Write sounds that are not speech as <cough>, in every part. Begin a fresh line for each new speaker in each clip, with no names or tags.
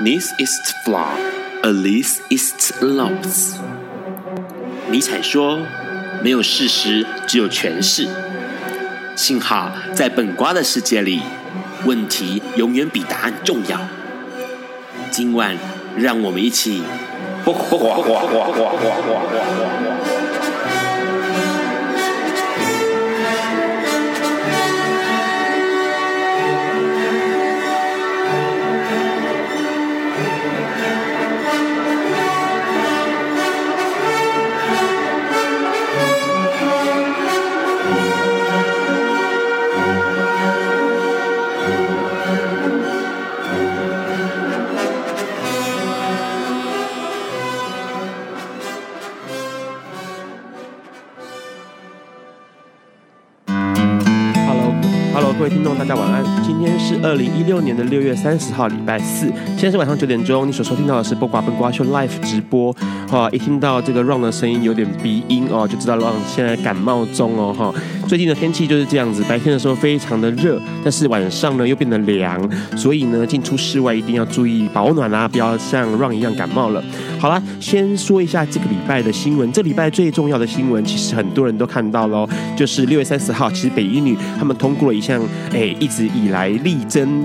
This is flaw, at least it's loss。尼采说：“没有事实，只有诠释。”幸好在本瓜的世界里，问题永远比答案重要。今晚，让我们一起。<laughs>
二零一六年的六月三十号，礼拜四，现在是晚上九点钟。你所收听到的是《不瓜笨瓜秀》Live 直播。哈，一听到这个 Ron 的声音有点鼻音哦，就知道 Ron 现在感冒中哦。哈，最近的天气就是这样子，白天的时候非常的热，但是晚上呢又变得凉，所以呢进出室外一定要注意保暖啊，不要像 Ron 一样感冒了。好了，先说一下这个礼拜的新闻。这礼拜最重要的新闻，其实很多人都看到喽，就是六月三十号，其实北一女他们通过了一项。哎，一直以来力争、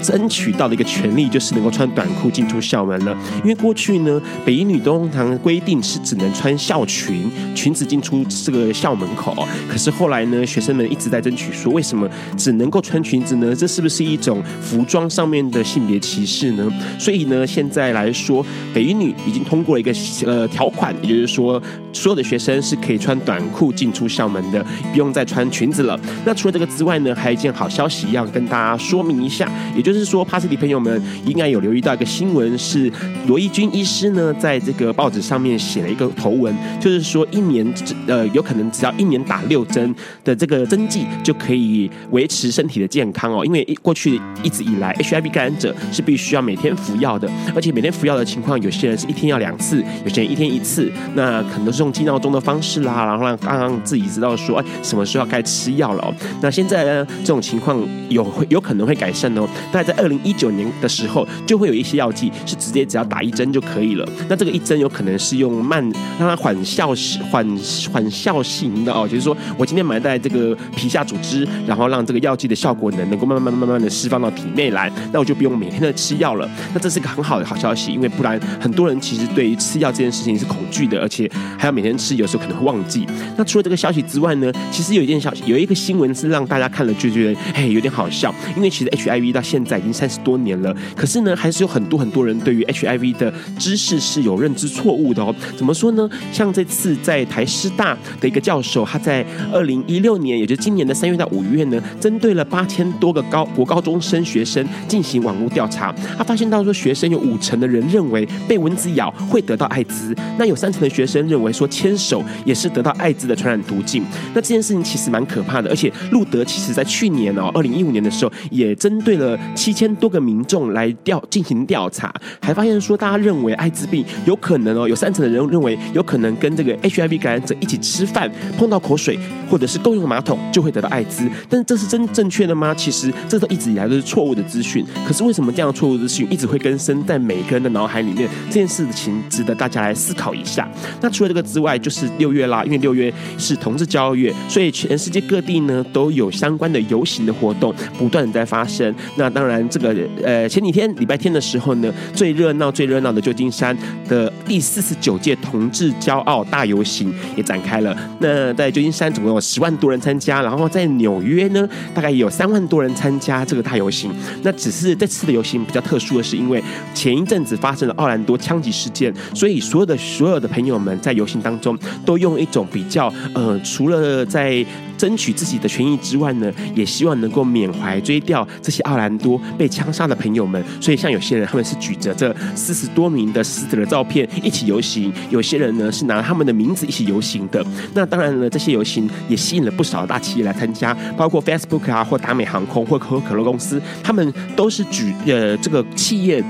争取到的一个权利，就是能够穿短裤进出校门了。因为过去呢，北一女通常规定是只能穿校裙，裙子进出这个校门口。可是后来呢，学生们一直在争取说，为什么只能够穿裙子呢？这是不是一种服装上面的性别歧视呢？所以呢，现在来说，北一女已经通过了一个呃条款，也就是说，所有的学生是可以穿短裤进出校门的，不用再穿裙子了。那除了这个之外呢，还有一件好。消息要跟大家说明一下，也就是说，帕斯蒂朋友们应该有留意到一个新闻，是罗伊军医师呢，在这个报纸上面写了一个头文，就是说一年呃有可能只要一年打六针的这个针剂就可以维持身体的健康哦，因为过去一直以来 HIV 感染者是必须要每天服药的，而且每天服药的情况，有些人是一天要两次，有些人一天一次，那可能都是用记闹钟的方式啦，然后让刚刚自己知道说，哎，什么时候该吃药了哦。那现在呢，这种情况有会有可能会改善哦，大概在二零一九年的时候，就会有一些药剂是直接只要打一针就可以了。那这个一针有可能是用慢让它缓效缓缓效型的哦，就是说我今天买在这个皮下组织，然后让这个药剂的效果能能够慢慢慢慢的释放到体内来，那我就不用每天的吃药了。那这是个很好的好消息，因为不然很多人其其实对于吃药这件事情是恐惧的，而且还要每天吃，有时候可能会忘记。那除了这个消息之外呢，其实有一件消息，有一个新闻是让大家看了就觉得。嘿，有点好笑，因为其实 HIV 到现在已经三十多年了，可是呢，还是有很多很多人对于 HIV 的知识是有认知错误的哦。怎么说呢？像这次在台师大的一个教授，他在二零一六年，也就是今年的三月到五月呢，针对了八千多个高国高中生学生进行网络调查，他发现到说，学生有五成的人认为被蚊子咬会得到艾滋，那有三成的学生认为说牵手也是得到艾滋的传染途径。那这件事情其实蛮可怕的，而且路德其实在去年。哦，二零一五年的时候，也针对了七千多个民众来调进行调查，还发现说，大家认为艾滋病有可能哦，有三成的人认为有可能跟这个 HIV 感染者一起吃饭碰到口水，或者是共用马桶就会得到艾滋。但是这是真正确的吗？其实这都一直以来都是错误的资讯。可是为什么这样错误的资讯一直会根深在每个人的脑海里面？这件事情值得大家来思考一下。那除了这个之外，就是六月啦，因为六月是同志骄傲月，所以全世界各地呢都有相关的游行的活动不断的在发生，那当然这个呃前几天礼拜天的时候呢，最热闹最热闹的旧金山的第四十九届同志骄傲大游行也展开了。那在旧金山总共有十万多人参加，然后在纽约呢，大概也有三万多人参加这个大游行。那只是这次的游行比较特殊的是，因为前一阵子发生了奥兰多枪击事事件，所以所有的所有的朋友们在游行当中都用一种比较呃，除了在争取自己的权益之外呢，也希望能够缅怀追悼这些奥兰多被枪杀的朋友们。所以像有些人他们是举着这四十多名的死者的照片一起游行，有些人呢是拿他们的名字一起游行的。那当然了，这些游行也吸引了不少大企业来参加，包括 Facebook 啊，或达美航空或可口可乐公司，他们都是举呃这个企业。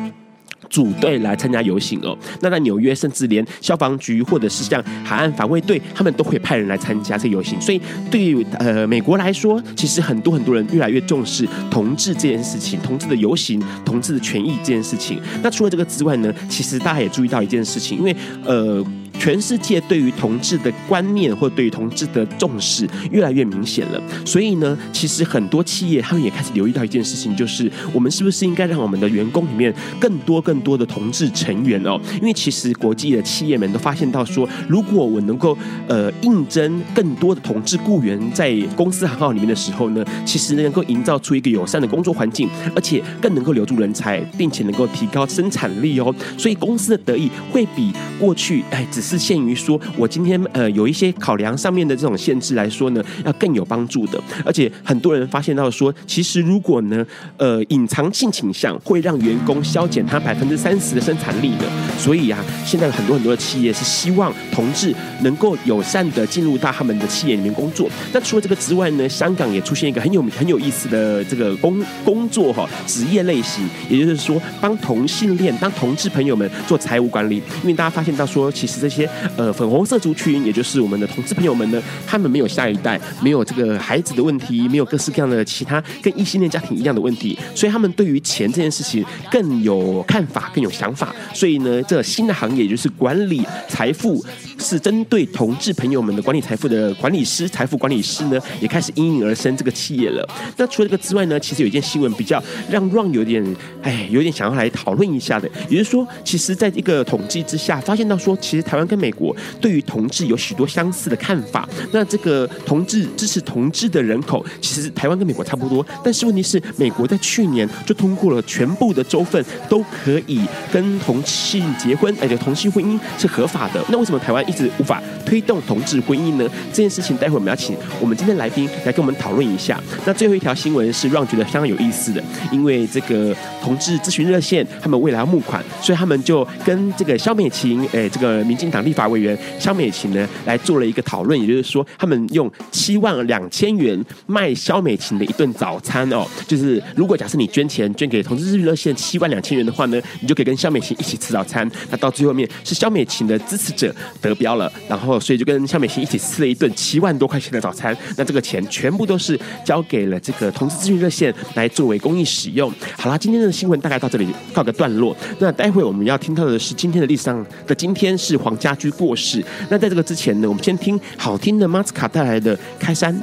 组队来参加游行哦。那在纽约，甚至连消防局或者是像海岸防卫队，他们都会派人来参加这游行。所以对于呃美国来说，其实很多很多人越来越重视同志这件事情，同志的游行、同志的权益这件事情。那除了这个之外呢，其实大家也注意到一件事情，因为呃。全世界对于同志的观念或对于同志的重视越来越明显了，所以呢，其实很多企业他们也开始留意到一件事情，就是我们是不是应该让我们的员工里面更多更多的同志成员哦？因为其实国际的企业们都发现到说，如果我能够呃应征更多的同志雇员在公司行号里面的时候呢，其实能够营造出一个友善的工作环境，而且更能够留住人才，并且能够提高生产力哦。所以公司的得益会比过去哎只是限于说，我今天呃有一些考量上面的这种限制来说呢，要更有帮助的。而且很多人发现到说，其实如果呢，呃，隐藏性倾向会让员工削减他百分之三十的生产力的。所以啊，现在很多很多的企业是希望同志能够友善的进入到他们的企业里面工作。那除了这个之外呢，香港也出现一个很有很有意思的这个工工作哈职业类型，也就是说帮同性恋、当同志朋友们做财务管理。因为大家发现到说，其实这些呃，粉红色族群，也就是我们的同志朋友们呢，他们没有下一代，没有这个孩子的问题，没有各式各样的其他跟异性恋家庭一样的问题，所以他们对于钱这件事情更有看法，更有想法。所以呢，这新的行业也就是管理财富，是针对同志朋友们的管理财富的管理师，财富管理师呢，也开始应运而生这个企业了。那除了这个之外呢，其实有一件新闻比较让 Ron 有点哎，有点想要来讨论一下的，也就是说，其实在一个统计之下，发现到说，其实台湾跟美国。对于同志有许多相似的看法。那这个同志支持同志的人口，其实台湾跟美国差不多。但是问题是，美国在去年就通过了全部的州份都可以跟同性结婚，而且同性婚姻是合法的。那为什么台湾一直无法推动同志婚姻呢？这件事情待会我们要请我们今天来宾来跟我们讨论一下。那最后一条新闻是让觉得相当有意思的，因为这个同志咨询热线他们未来要募款，所以他们就跟这个萧美琴，哎，这个民进党立法委员萧美琴呢，来做了一个讨论，也就是说，他们用七万两千元卖萧美琴的一顿早餐哦，就是如果假设你捐钱捐给同志咨询热线七万两千元的话呢，你就可以跟萧美琴一起吃早餐。那到最后面是萧美琴的支持者得标了，然后所以就跟萧美琴一起吃了一顿七万多块钱的早餐。那这个钱全部都是交给了这个同志咨询热线来作为公益使用。好啦，今天的新闻大概到这里告个段落。那待会我们要听到的是今天的历史上的今天是黄家居过世。那在这个之前呢，我们先听好听的马斯卡带来的《开山》。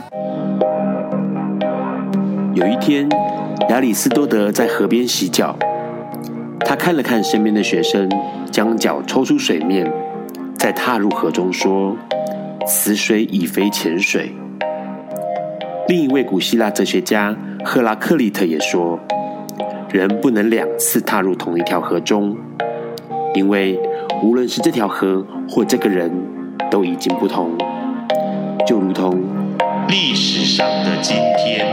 有一天，亚里斯多德在河边洗脚，他看了看身边的学生，将脚抽出水面，再踏入河中，说：“此水已非前水。”另一位古希腊哲学家赫拉克利特也说：“人不能两次踏入同一条河中，因为。”无论是这条河或这个人，都已经不同，就如同历史上的今天。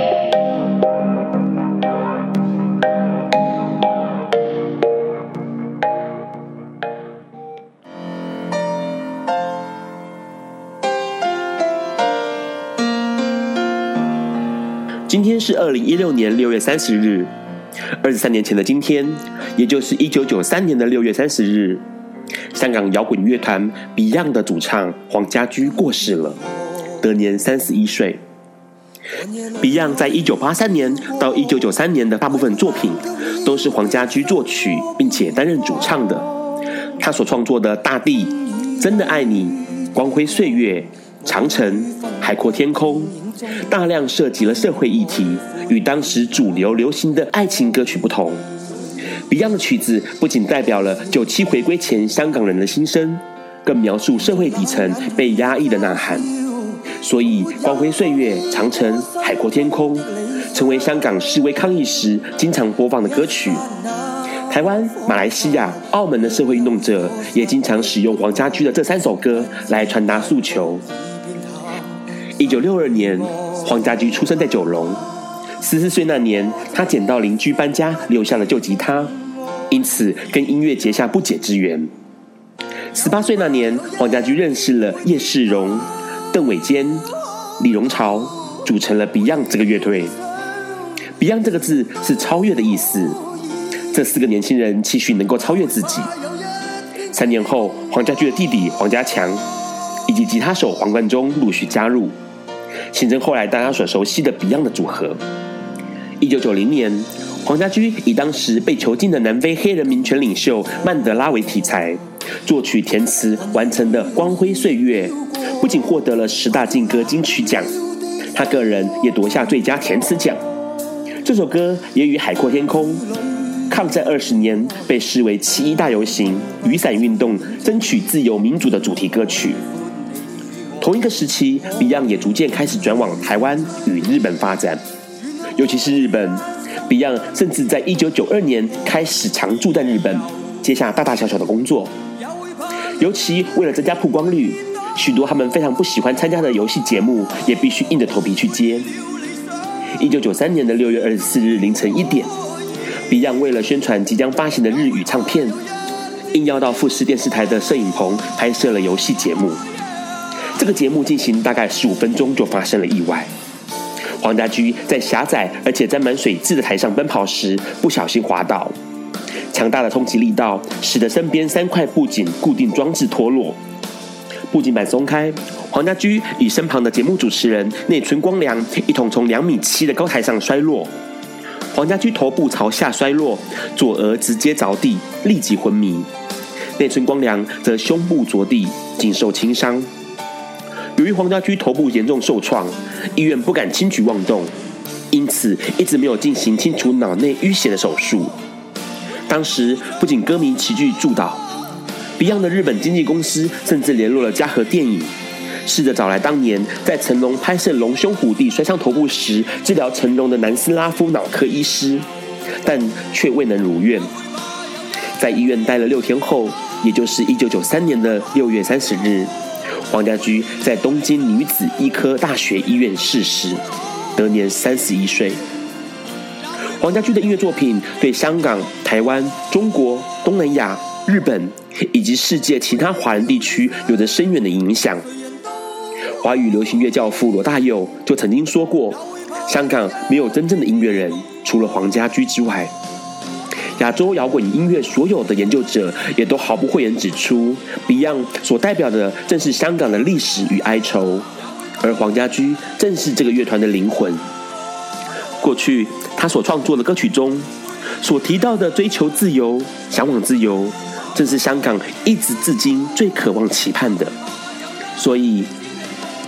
今天是二零一六年六月三十日，二十三年前的今天，也就是一九九三年的六月三十日。香港摇滚乐团 Beyond 的主唱黄家驹过世了，得年三十一岁。Beyond 在一九八三年到一九九三年的大部分作品都是黄家驹作曲，并且担任主唱的。他所创作的《大地》《真的爱你》《光辉岁月》《长城》《海阔天空》，大量涉及了社会议题，与当时主流流行的爱情歌曲不同。Beyond 的曲子不仅代表了九七回归前香港人的心声，更描述社会底层被压抑的呐喊。所以，《光辉岁月》《长城》《海阔天空》成为香港示威抗议时经常播放的歌曲。台湾、马来西亚、澳门的社会运动者也经常使用黄家驹的这三首歌来传达诉求。一九六二年，黄家驹出生在九龙。十四岁那年，他捡到邻居搬家留下了旧吉他，因此跟音乐结下不解之缘。十八岁那年，黄家驹认识了叶世荣、邓伟坚、李荣潮，组成了 Beyond 这个乐队。Beyond 这个字是超越的意思。
这四个年轻人期许能够超越自己。三年后，黄家驹的弟弟黄家强以及吉他手黄贯中陆续加入，形成后来大家所熟悉的 Beyond 的组合。一九九零年，黄家驹以当时被囚禁的南非黑人民权领袖曼德拉为题材，作曲填词完成的《光辉岁月》，不仅获得了十大劲歌金曲奖，他个人也夺下最佳填词奖。这首歌也与《海阔天空》。抗战二十年被视为七一大游行、雨伞运动争取自由民主的主题歌曲。同一个时期，Beyond 也逐渐开始转往台湾与日本发展，尤其是日本，Beyond 甚至在一九九二年开始常驻在日本，接下大大小小的工作。尤其为了增加曝光率，许多他们非常不喜欢参加的游戏节目，也必须硬着头皮去接。一九九三年的六月二十四日凌晨一点。Beyond 为了宣传即将发行的日语唱片，应邀到富士电视台的摄影棚拍摄了游戏节目。这个节目进行大概十五分钟就发生了意外。黄家驹在狭窄而且沾满水渍的台上奔跑时不小心滑倒，强大的冲击力道使得身边三块布景固定装置脱落，布景板松开，黄家驹与身旁的节目主持人内村光良一同从两米七的高台上摔落。黄家驹头部朝下摔落，左额直接着地，立即昏迷。内村光良则胸部着地，仅受轻伤。由于黄家驹头部严重受创，医院不敢轻举妄动，因此一直没有进行清除脑内淤血的手术。当时不仅歌迷齐聚祝祷，Beyond 的日本经纪公司甚至联络了嘉禾电影。试着找来当年在成龙拍摄《龙兄虎弟》摔伤头部时治疗成龙的南斯拉夫脑科医师，但却未能如愿。在医院待了六天后，也就是一九九三年的六月三十日，黄家驹在东京女子医科大学医院逝世，得年三十一岁。黄家驹的音乐作品对香港、台湾、中国、东南亚、日本以及世界其他华人地区有着深远的影响。华语流行乐教父罗大佑就曾经说过：“香港没有真正的音乐人，除了黄家驹之外。”亚洲摇滚音乐所有的研究者也都毫不讳言指出，Beyond 所代表的正是香港的历史与哀愁，而黄家驹正是这个乐团的灵魂。过去他所创作的歌曲中所提到的追求自由、向往自由，正是香港一直至今最渴望期盼的。所以。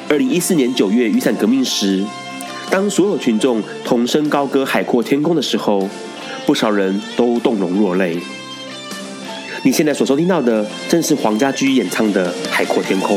二零一四年九月雨伞革命时，当所有群众同声高歌《海阔天空》的时候，不少人都动容落泪。你现在所收听到的，正是黄家驹演唱的《海阔天空》。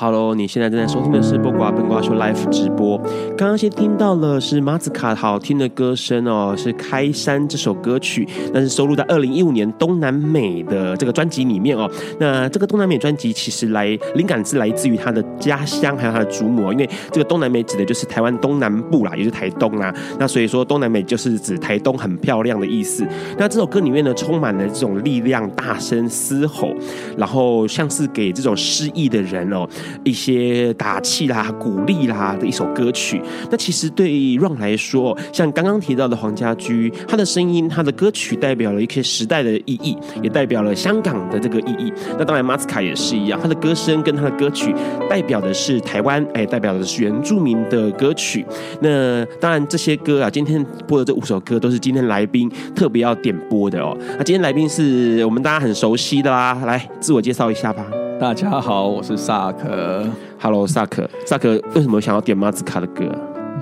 ？Hello，你现在正在收听的是《播瓜笨瓜秀》Live 直播。刚刚先听到了是马子卡好听的歌声哦，是《开山》这首歌曲，那是收录在二零一五年东南美的这个专辑里面哦。那这个东南美专辑其实来灵感是来自于他的家乡，还有他的祖母，因为这个东南美指的就是台湾东南部啦，也就是台东啦。那所以说东南美就是指台东很漂亮的意思。那这首歌里面呢，充满了这种力量，大声嘶吼，然后像是给这种失意的人哦。一些打气啦、鼓励啦的一首歌曲。那其实对 Ron 来说，像刚刚提到的黄家驹，他的声音、他的歌曲代表了一些时代的意义，也代表了香港的这个意义。那当然，马斯卡也是一样，他的歌声跟他的歌曲代表的是台湾，哎，代表的是原住民的歌曲。那当然，这些歌啊，今天播的这五首歌都是今天来宾特别要点播的哦。那今天来宾是我们大家很熟悉的啦，来自我介绍一下吧。
大家好，我是萨克。
Hello，萨克。萨克为什么想要点马子卡的歌？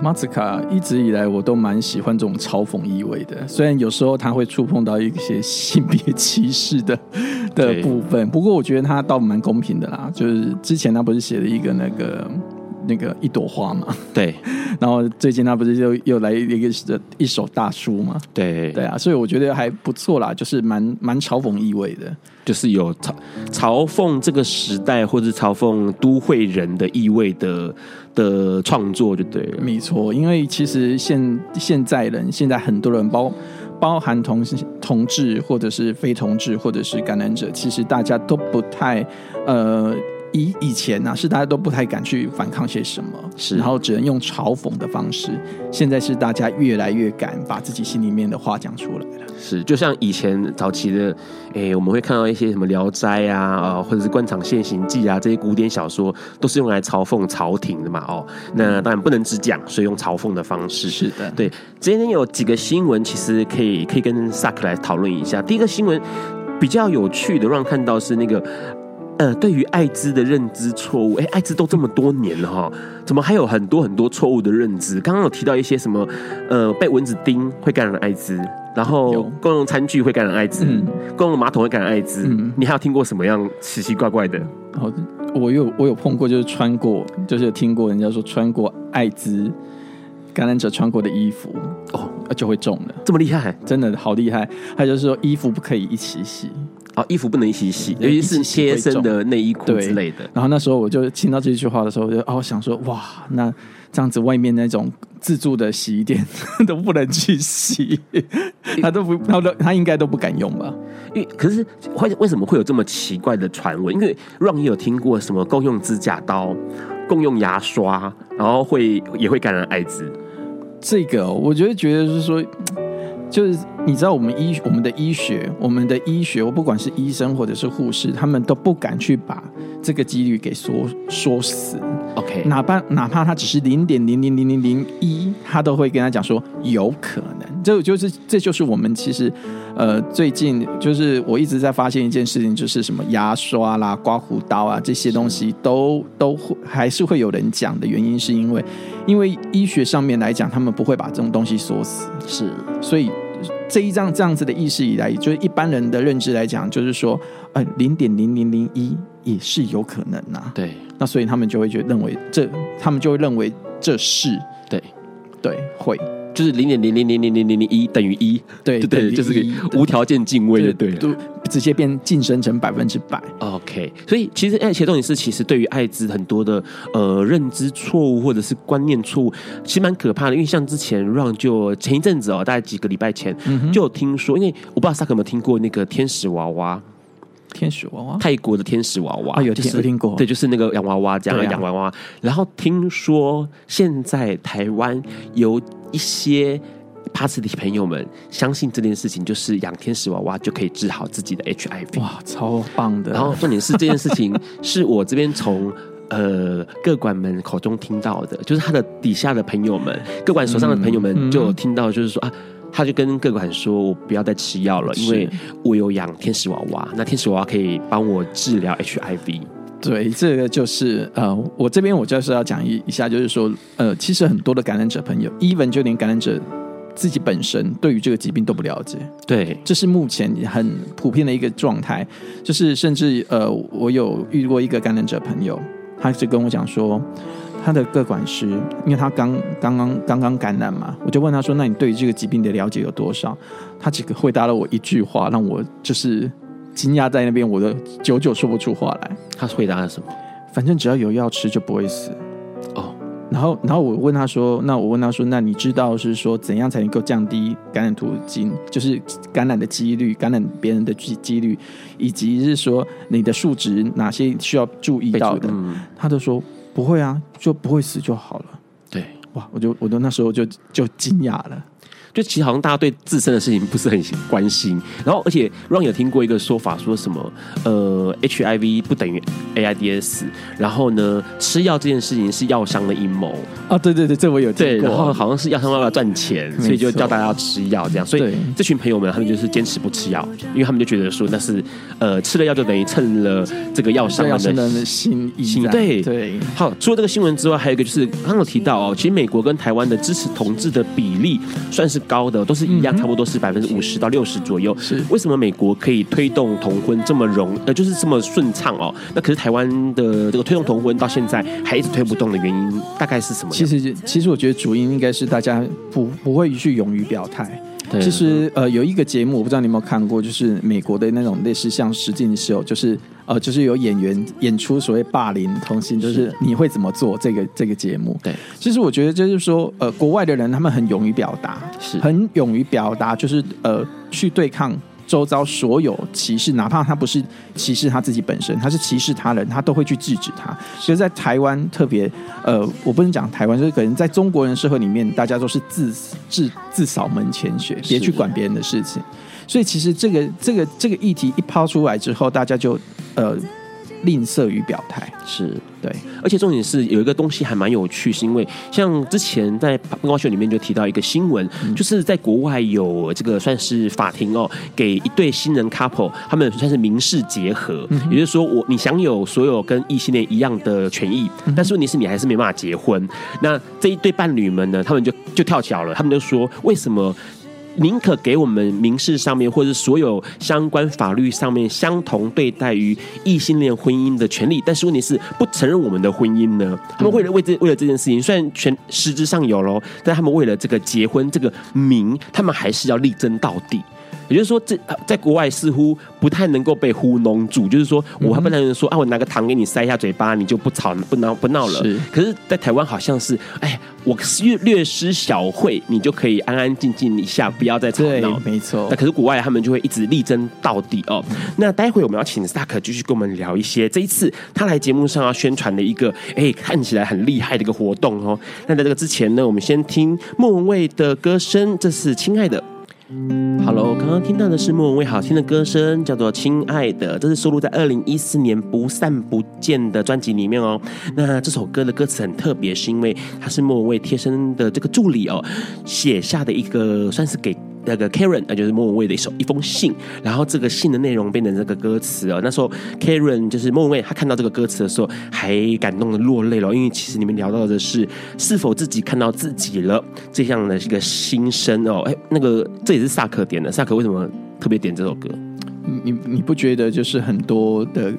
马子卡一直以来我都蛮喜欢这种嘲讽意味的，虽然有时候他会触碰到一些性别歧视的的部分，不过我觉得他倒蛮公平的啦。就是之前他不是写了一个那个。那个一朵花嘛，
对，<laughs>
然后最近他不是又又来一个一首大叔嘛，
对。
对啊，所以我觉得还不错啦，就是蛮蛮嘲讽意味的，
就是有嘲嘲讽这个时代或者嘲讽都会人的意味的的创作就对了，
没错，因为其实现现在人现在很多人包包含同同志或者是非同志或者是感染者，其实大家都不太呃。以以前呢、啊，是大家都不太敢去反抗些什么，是，然后只能用嘲讽的方式。现在是大家越来越敢把自己心里面的话讲出来了。
是，就像以前早期的，诶，我们会看到一些什么《聊斋》啊，啊，或者是《官场现形记》啊，这些古典小说，都是用来嘲讽朝廷的嘛。哦，那当然不能只讲，所以用嘲讽的方式。
是的，
对。今天有几个新闻，其实可以可以跟萨克来讨论一下。第一个新闻比较有趣的，让看到是那个。呃，对于艾滋的认知错误，哎，艾滋都这么多年了哈，怎么还有很多很多错误的认知？刚刚有提到一些什么，呃，被蚊子叮会感染艾滋，然后共用餐具会感染艾滋，嗯、共用马桶会感染艾滋，嗯、你还有听过什么样奇奇怪怪的？
哦，我有我有碰过，就是穿过，就是有听过人家说穿过艾滋感染者穿过的衣服哦，就会中了，
这么厉害，
真的好厉害。还有就是说衣服不可以一起洗。
啊，衣服不能一起洗，尤其是贴身的内衣裤之类的。
然后那时候我就听到这句话的时候，我就哦想说，哇，那这样子外面那种自助的洗衣店 <laughs> 都不能去洗，他都不，他都他应该都不敢用吧？
因为可是为为什么会有这么奇怪的传闻？因为让你有听过什么共用指甲刀、共用牙刷，然后会也会感染艾滋。
这个我觉得觉得就是说。就是你知道，我们医我们的医学，我们的医学，我不管是医生或者是护士，他们都不敢去把这个几率给说说死。
OK，
哪怕哪怕他只是零点零零零零零一，他都会跟他讲说有可能。这就是这就是我们其实呃最近就是我一直在发现一件事情，就是什么牙刷啦、刮胡刀啊这些东西都都会还是会有人讲的原因，是因为因为医学上面来讲，他们不会把这种东西说死，
是
所以。这一张这样子的意识以来，就是一般人的认知来讲，就是说，呃，零点零零零一也是有可能呐、啊。
对，
那所以他们就会觉得认为这，他们就会认为这是
对，
对，会。
就是零点零零零零零零零一等于一，
对 <laughs>
对，就是个无条件敬畏的，对，
都直接变晋升成百分之百。
OK，所以其实哎，且重点是，其实对于艾滋很多的呃认知错误或者是观念错误，其实蛮可怕的。因为像之前 Ron 就前一阵子哦，大概几个礼拜前就有听说，因为我不知道萨克有没有听过那个天使娃娃。
天使娃娃，
泰国的天使娃娃，
啊、有听、就是、有听过，
对，就是那个洋娃娃这样的洋娃娃。然后听说现在台湾有一些帕斯的朋友们相信这件事情，就是养天使娃娃就可以治好自己的 HIV。
哇，超棒的！
然后重点是这件事情是我这边从呃各管们口中听到的，就是他的底下的朋友们，各管手上的朋友们就有听到，就是说、嗯嗯、啊。他就跟各管说：“我不要再吃药了，因为我有养天使娃娃。那天使娃娃可以帮我治疗 HIV。”
对，这个就是呃，我这边我就是要讲一一下，就是说呃，其实很多的感染者朋友，even 就连感染者自己本身对于这个疾病都不了解。
对，这
是目前很普遍的一个状态。就是甚至呃，我有遇过一个感染者朋友，他就跟我讲说。他的个管师，因为他刚刚刚刚刚感染嘛，我就问他说：“那你对于这个疾病的了解有多少？”他只回答了我一句话，让我就是惊讶在那边，我都久久说不出话来。
他回答了什么？
反正只要有药吃就不会死。
哦，
然后然后我问他说：“那我问他说，那你知道是说怎样才能够降低感染途径，就是感染的几率，感染别人的几几率，以及是说你的数值哪些需要注意到的？”嗯、他都说。不会啊，就不会死就好了。
对，
哇，我就我都那时候就就惊讶了。
就其实好像大家对自身的事情不是很关心。然后，而且 Ron 有听过一个说法，说什么呃，HIV 不等于 AIDS，然后呢，吃药这件事情是药商的阴谋
啊。对对对，这我有听过。
对，然后好像是药商为了赚钱，<laughs> 所以就叫大家要吃药这样。所以这群朋友们他们就是坚持不吃药，因为他们就觉得说那是呃吃了药就等于蹭了这个药商的
心意。
对
对。
好，除了这个新闻之外，还有一个就是刚刚有提到哦，其实美国跟台湾的支持同志的比例算是高的，都是一样，差不多是百分之五十到六十左右。是为什么美国可以推动同婚这么容呃，就是这么顺畅哦？那可是台湾的这个推动同婚到现在还一直推不动的原因，大概是什么？
其实，其实我觉得主因应该是大家不不会去勇于表态。对其实呃，有一个节目，我不知道你有没有看过，就是美国的那种类似像实境秀，就是呃，就是有演员演出所谓霸凌同性，就是你会怎么做这个这个节目？对，其实我觉得就是说，呃，国外的人他们很勇于表达，是很勇于表达，就是呃，去对抗。周遭所有歧视，哪怕他不是歧视他自己本身，他是歧视他人，他都会去制止他。所以在台湾特别，呃，我不能讲台湾，就是可能在中国人社会里面，大家都是自自自扫门前雪，别去管别人的事情。所以其实这个这个这个议题一抛出来之后，大家就呃。吝啬于表态，
是对，而且重点是有一个东西还蛮有趣，是因为像之前在《八卦秀》里面就提到一个新闻，嗯、就是在国外有这个算是法庭哦，给一对新人 couple，他们算是民事结合，嗯、也就是说我你享有所有跟异性恋一样的权益，嗯、但是问题是你还是没办法结婚。那这一对伴侣们呢，他们就就跳脚了，他们就说为什么？宁可给我们民事上面或者所有相关法律上面相同对待于异性恋婚姻的权利，但是问题是不承认我们的婚姻呢？他们为了为这为了这件事情，虽然全实质上有喽，但他们为了这个结婚这个名，他们还是要力争到底。也就是说，这在国外似乎不太能够被糊弄住。就是说，我还不能说啊，我拿个糖给你塞一下嘴巴，你就不吵不闹不闹了。是。可是，在台湾好像是，哎，我略略施小惠，你就可以安安静静一下，不要再吵闹。
没错。
那可是国外他们就会一直力争到底哦。那待会我们要请萨克继续跟我们聊一些这一次他来节目上要宣传的一个，哎，看起来很厉害的一个活动哦。那在这个之前呢，我们先听莫文蔚的歌声，这是亲爱的。好喽刚刚听到的是莫文蔚好听的歌声，叫做《亲爱的》，这是收录在二零一四年《不散不见》的专辑里面哦。那这首歌的歌词很特别，是因为它是莫文蔚贴身的这个助理哦写下的一个，算是给。那个 Karen，那就是莫文蔚的一首一封信，然后这个信的内容变成这个歌词哦。那时候 Karen 就是莫文蔚，他看到这个歌词的时候还感动的落泪了，因为其实你们聊到的是是否自己看到自己了这样的一个心声哦。哎，那个这也是萨克点的，萨克为什么特别点这首歌？
你你不觉得就是很多的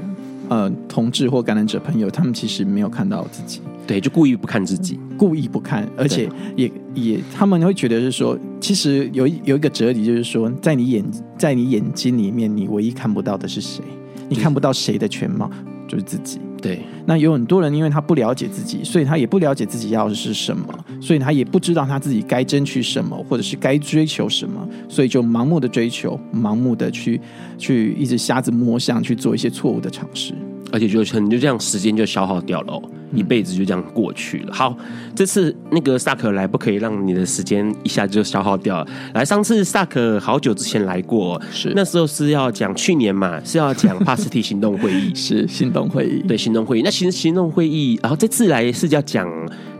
呃同志或感染者朋友，他们其实没有看到自己。
对，就故意不看自己，
故意不看，而且也也，他们会觉得是说，其实有有一个哲理，就是说，在你眼在你眼睛里面，你唯一看不到的是谁？你看不到谁的全貌，就是自己。
对，
那有很多人，因为他不了解自己，所以他也不了解自己要的是什么，所以他也不知道他自己该争取什么，或者是该追求什么，所以就盲目的追求，盲目的去去一直瞎子摸象，去做一些错误的尝试。
而且就可能就这样，时间就消耗掉了，一辈子就这样过去了。好，这次那个萨克来，不可以让你的时间一下子就消耗掉了。来，上次萨克好久之前来过，是那时候是要讲去年嘛，是要讲帕斯提行动会议，<laughs>
是行动会议，
对，行动会议。那行行动会议，然后这次来是要讲。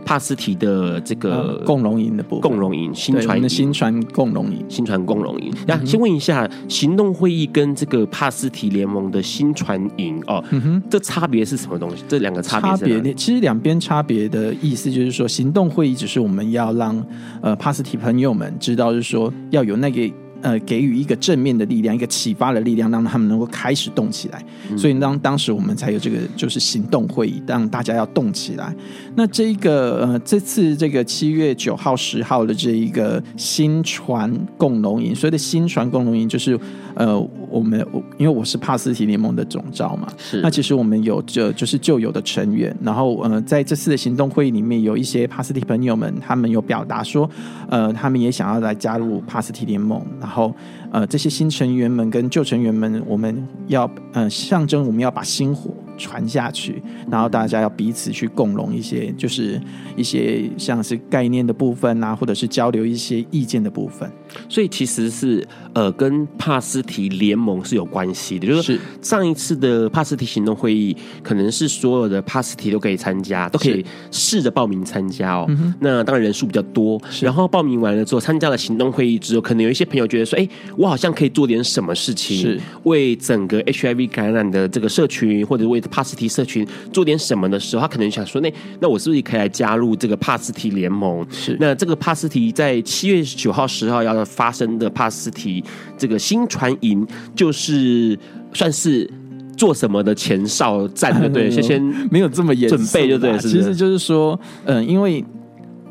帕斯提的这个
共荣营的部分，
共荣营新传的
新传共荣营，
新传共荣营。那先问一下，行动会议跟这个帕斯提联盟的新传营哦，这差别是什么东西？这两个差别差别，
其实两边差别的意思就是说，行动会议只是我们要让呃帕斯提朋友们知道，就是说要有那个。呃，给予一个正面的力量，一个启发的力量，让他们能够开始动起来。嗯、所以当当时我们才有这个就是行动会议，让大家要动起来。那这一个呃，这次这个七月九号、十号的这一个新船共农营，所谓的新船共农营就是呃，我们因为我是帕斯提联盟的总召嘛，是那其实我们有这就是旧有的成员，然后呃，在这次的行动会议里面，有一些帕斯提朋友们，他们有表达说，呃，他们也想要来加入帕斯提联盟。然后，呃，这些新成员们跟旧成员们，我们要呃象征我们要把薪火传下去，然后大家要彼此去共融一些，就是一些像是概念的部分啊，或者是交流一些意见的部分。
所以其实是呃，跟帕斯提联盟是有关系的，就是上一次的帕斯提行动会议，可能是所有的帕斯提都可以参加，都可以试着报名参加哦。那当然人数比较多，然后报名完了之后，参加了行动会议之后，可能有一些朋友觉得说，哎，我好像可以做点什么事情，是为整个 HIV 感染的这个社群，或者为帕斯提社群做点什么的时候，他可能想说，那那我是不是可以来加入这个帕斯提联盟？
是
那这个帕斯提在七月九号、十号要。发生的帕斯提这个新传营，就是算是做什么的前哨战，对不对？先先
没有这么严
准备，就对。
其实就是说，嗯，因为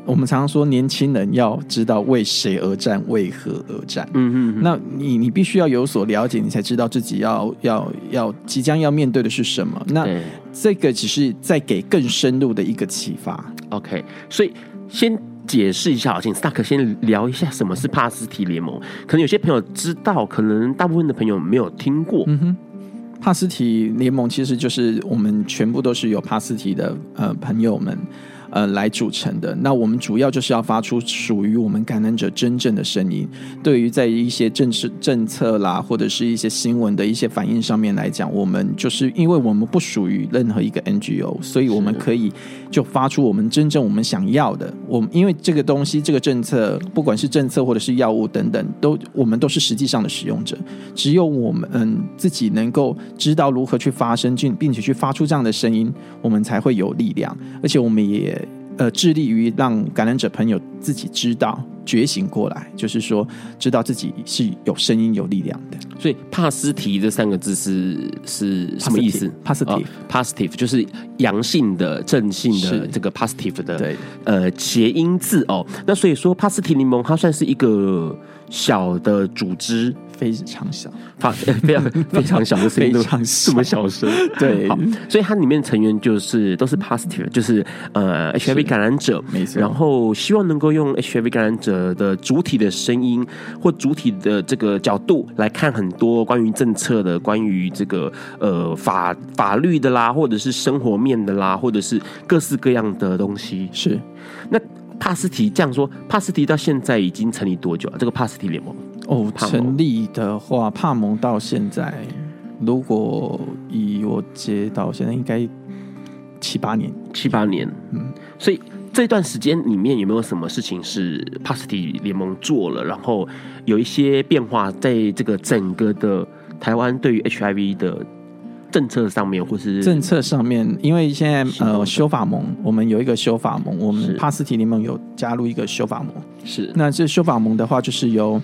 我们常常说，年轻人要知道为谁而战，为何而战。嗯嗯，那你你必须要有所了解，你才知道自己要要要即将要面对的是什么。那这个只是在给更深入的一个启发。
OK，所以先。解释一下，好，请 Stark 先聊一下什么是帕斯提联盟。可能有些朋友知道，可能大部分的朋友没有听过。嗯哼，
帕斯提联盟其实就是我们全部都是有帕斯提的呃朋友们。呃，来组成的。那我们主要就是要发出属于我们感染者真正的声音。对于在一些政治政策啦，或者是一些新闻的一些反应上面来讲，我们就是因为我们不属于任何一个 NGO，所以我们可以就发出我们真正我们想要的。我们因为这个东西，这个政策，不管是政策或者是药物等等，都我们都是实际上的使用者。只有我们嗯自己能够知道如何去发声，并并且去发出这样的声音，我们才会有力量。而且我们也。呃，致力于让感染者朋友自己知道觉醒过来，就是说，知道自己是有声音、有力量的。
所以，帕斯提这三个字是是什么意思
？positive，positive、
哦、就是阳性的、正性的这个 positive 的对呃谐音字哦。那所以说，帕斯提柠檬它算是一个小的组织。
非常小，
发非常非常小的声音，
非常小。
这么小声，<laughs>
对，
好，所以它里面成员就是都是 positive，就是呃 HIV 感染者，
没错，
然后希望能够用 HIV 感染者的主体的声音或主体的这个角度来看很多关于政策的、关于这个呃法法律的啦，或者是生活面的啦，或者是各式各样的东西。
是，
那帕斯提这样说，帕斯提到现在已经成立多久了？这个帕斯提联盟？
哦，成立的话，帕盟到现在，如果以我接到现在，应该七八年，
七八年。嗯，所以这段时间里面有没有什么事情是帕斯提联盟做了，然后有一些变化，在这个整个的台湾对于 HIV 的政策上面，或是
政策上面，因为现在呃修法盟，我们有一个修法盟，我们帕斯提联盟有加入一个修法盟，
是。
那这修法盟的话，就是由。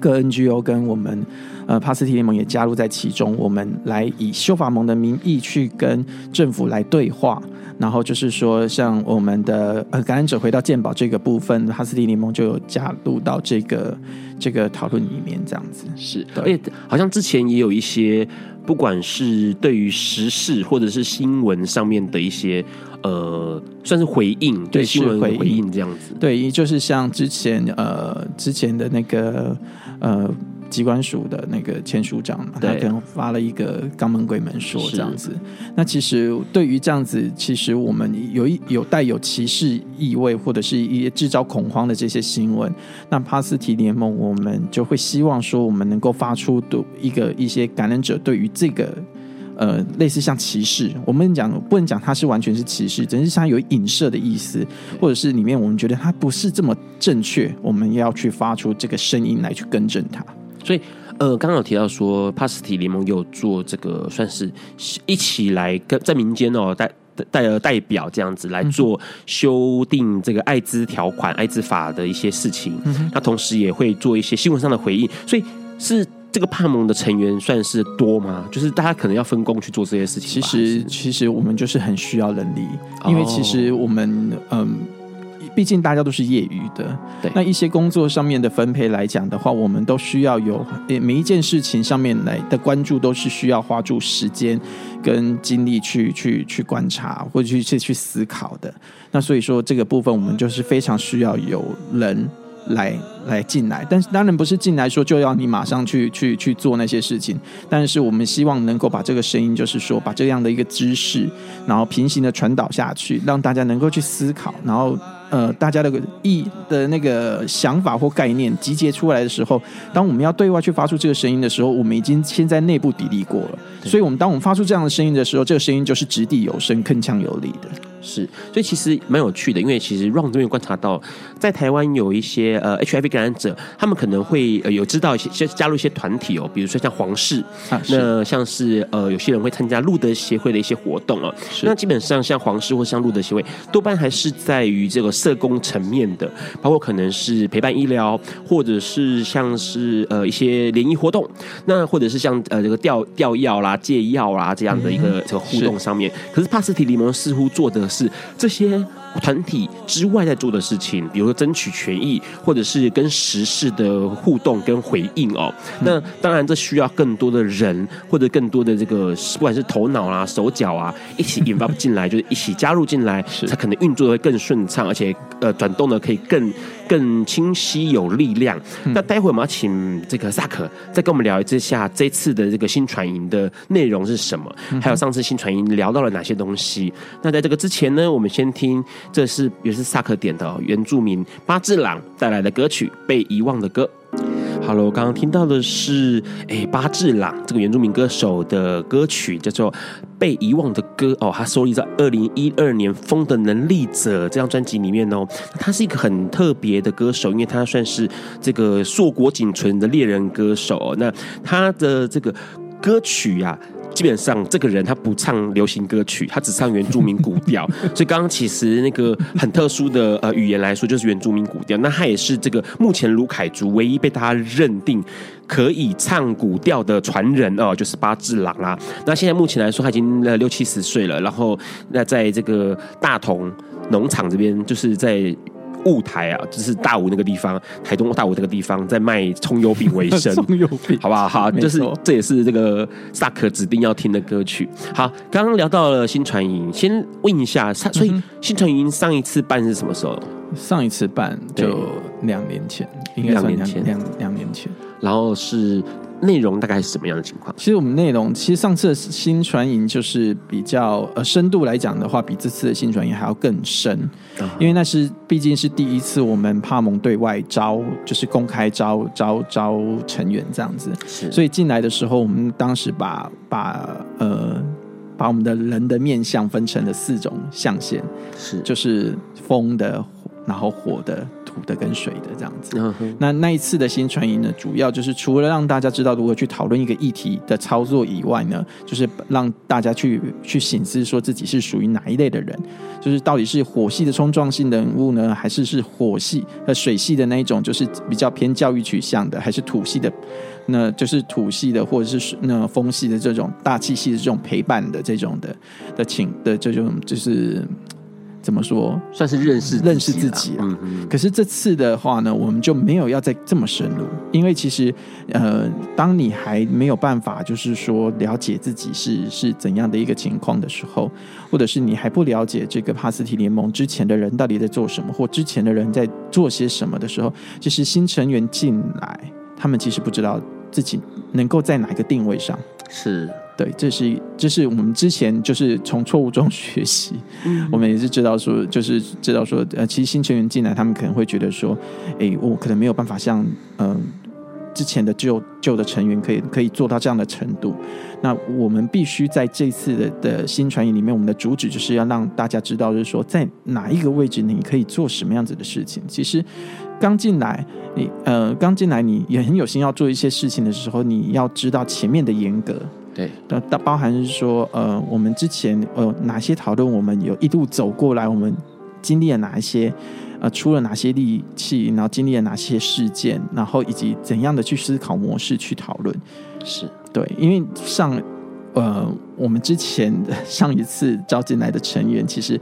各 NGO 跟我们呃帕斯提联盟也加入在其中，我们来以修法盟的名义去跟政府来对话，然后就是说，像我们的呃感染者回到健保这个部分，帕斯提联盟就有加入到这个这个讨论里面，这样子
是。而且好像之前也有一些，不管是对于时事或者是新闻上面的一些。呃，算是回应，对新闻回应这样子。
对，就是像之前呃，之前的那个呃，机关署的那个前署长嘛，他可能发了一个肛门鬼门说这样子。那其实对于这样子，其实我们有一有带有歧视意味，或者是一些制造恐慌的这些新闻，那帕斯提联盟我们就会希望说，我们能够发出的一个一些感染者对于这个。呃，类似像歧视，我们讲不能讲它是完全是歧视，只是它有影射的意思，或者是里面我们觉得它不是这么正确，我们要去发出这个声音来去更正它。
所以，呃，刚刚有提到说，帕斯提联盟有做这个，算是一起来跟在民间哦代代代表这样子来做修订这个艾滋条款、艾滋法的一些事情，嗯那同时也会做一些新闻上的回应，所以是。这个帕盟的成员算是多吗？就是大家可能要分工去做这些事情。
其实，其实我们就是很需要人力，因为其实我们嗯，毕竟大家都是业余的。对，那一些工作上面的分配来讲的话，我们都需要有每一件事情上面来的关注，都是需要花住时间跟精力去去去观察或者去去去思考的。那所以说，这个部分我们就是非常需要有人。来来进来，但是当然不是进来说就要你马上去去去做那些事情，但是我们希望能够把这个声音，就是说把这样的一个知识，然后平行的传导下去，让大家能够去思考，然后。呃，大家的意的那个想法或概念集结出来的时候，当我们要对外去发出这个声音的时候，我们已经先在内部砥砺过了。所以，我们当我们发出这样的声音的时候，这个声音就是掷地有声、铿锵有力的。
是，所以其实蛮有趣的，因为其实 Ron 这边观察到，在台湾有一些呃 HIV 感染者，他们可能会呃有知道一些加入一些团体哦，比如说像皇室，啊、那像是呃有些人会参加路德协会的一些活动哦。那基本上像皇室或像路德协会，多半还是在于这个社工层面的，包括可能是陪伴医疗，或者是像是呃一些联谊活动，那或者是像呃这个调调药啦、戒药啦这样的一个这个互动上面。是可是帕斯提里蒙似乎做的。是这些团体之外在做的事情，比如说争取权益，或者是跟时事的互动跟回应哦。那当然，这需要更多的人，或者更多的这个不管是头脑啊、手脚啊，一起引发进来，就是一起加入进来，<laughs> 才可能运作的会更顺畅，而且呃转动的可以更更清晰有力量。那待会我们要请这个萨克再跟我们聊一下这次的这个新传营的内容是什么，还有上次新传营聊到了哪些东西。那在这个之前呢，我们先听，这是也是萨克点的原住民八字郎带来的歌曲《被遗忘的歌》。好了，我刚刚听到的是，诶，八智朗这个原住民歌手的歌曲叫做《被遗忘的歌》哦，他收录在二零一二年《风的能力者》这张专辑里面哦。他是一个很特别的歌手，因为他算是这个硕果仅存的猎人歌手。那他的这个歌曲呀、啊。基本上，这个人他不唱流行歌曲，他只唱原住民古调。<laughs> 所以刚刚其实那个很特殊的呃语言来说，就是原住民古调。那他也是这个目前卢凯族唯一被大家认定可以唱古调的传人哦，就是八智郎啦。那现在目前来说，他已经呃六七十岁了。然后那在这个大同农场这边，就是在。雾台啊，就是大武那个地方，台东大武这个地方，在卖葱油饼为生，<laughs> 葱油饼，好不好？好，就是这也是这个萨克指定要听的歌曲。好，刚刚聊到了新传营，先问一下，所以新传营上一次办是什么时候？
上一次办就两年前，应该两年前，两两年前，
然后是。内容大概是什么样的情况？
其实我们内容，其实上次的新传营就是比较呃深度来讲的话，比这次的新传营还要更深，嗯、因为那是毕竟是第一次我们帕蒙对外招，就是公开招招招成员这样子，所以进来的时候，我们当时把把呃把我们的人的面相分成了四种象限，是。就是风的，然后火的。的跟水的这样子，那那一次的新传营呢，主要就是除了让大家知道如何去讨论一个议题的操作以外呢，就是让大家去去醒思，说自己是属于哪一类的人，就是到底是火系的冲撞性人物呢，还是是火系和水系的那一种，就是比较偏教育取向的，还是土系的，那就是土系的，或者是那风系的这种大气系的这种陪伴的这种的的情的这种就是。怎么说？
算是认识
认识自己了。嗯嗯。可是这次的话呢，我们就没有要再这么深入，因为其实，呃，当你还没有办法，就是说了解自己是是怎样的一个情况的时候，或者是你还不了解这个帕斯提联盟之前的人到底在做什么，或之前的人在做些什么的时候，其实新成员进来，他们其实不知道自己能够在哪一个定位上。
是。
对，这是这是我们之前就是从错误中 <laughs> 学习，嗯、我们也是知道说，就是知道说，呃，其实新成员进来，他们可能会觉得说，哎，我可能没有办法像嗯、呃、之前的旧旧的成员可以可以做到这样的程度。那我们必须在这次的的新传言里面，我们的主旨就是要让大家知道，就是说在哪一个位置你可以做什么样子的事情。其实刚进来，你呃刚进来，你也很有心要做一些事情的时候，你要知道前面的严格。对，那包含是说，呃，我们之前呃哪些讨论，我们有一路走过来，我们经历了哪一些，呃，出了哪些力气，然后经历了哪些事件，然后以及怎样的去思考模式去讨论，是对，因为上呃我们之前的上一次招进来的成员其实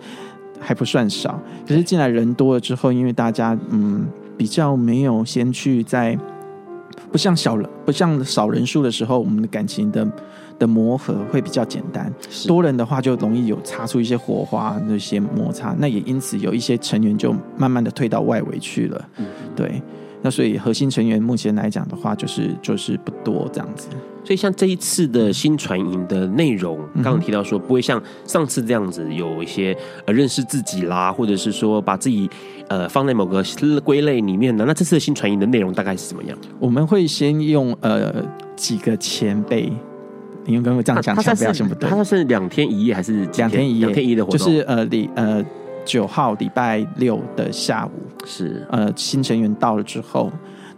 还不算少，可是进来人多了之后，因为大家嗯比较没有先去在不像小人不像少人数的时候，我们的感情的。的磨合会比较简
单，
多人的话就容易有擦出一些火花，那些摩擦，那也因此有一些成员就慢慢的退到外围去了。
嗯
对，那所以核心成员目前来讲的话，就是就是不多这样子。
所以像这一次的新传营的内容，刚刚提到说不会像上次这样子有一些呃认识自己啦，或者是说把自己呃放在某个归类里面呢。那这次的新传营的内容大概是怎么样？
我们会先用呃几个前辈，你用刚刚这样讲，前辈先不对，
他是两天一夜还是
两天一夜？
两天一夜的活动，
就是呃礼呃九号礼拜六的下午
是
呃新成员到了之后。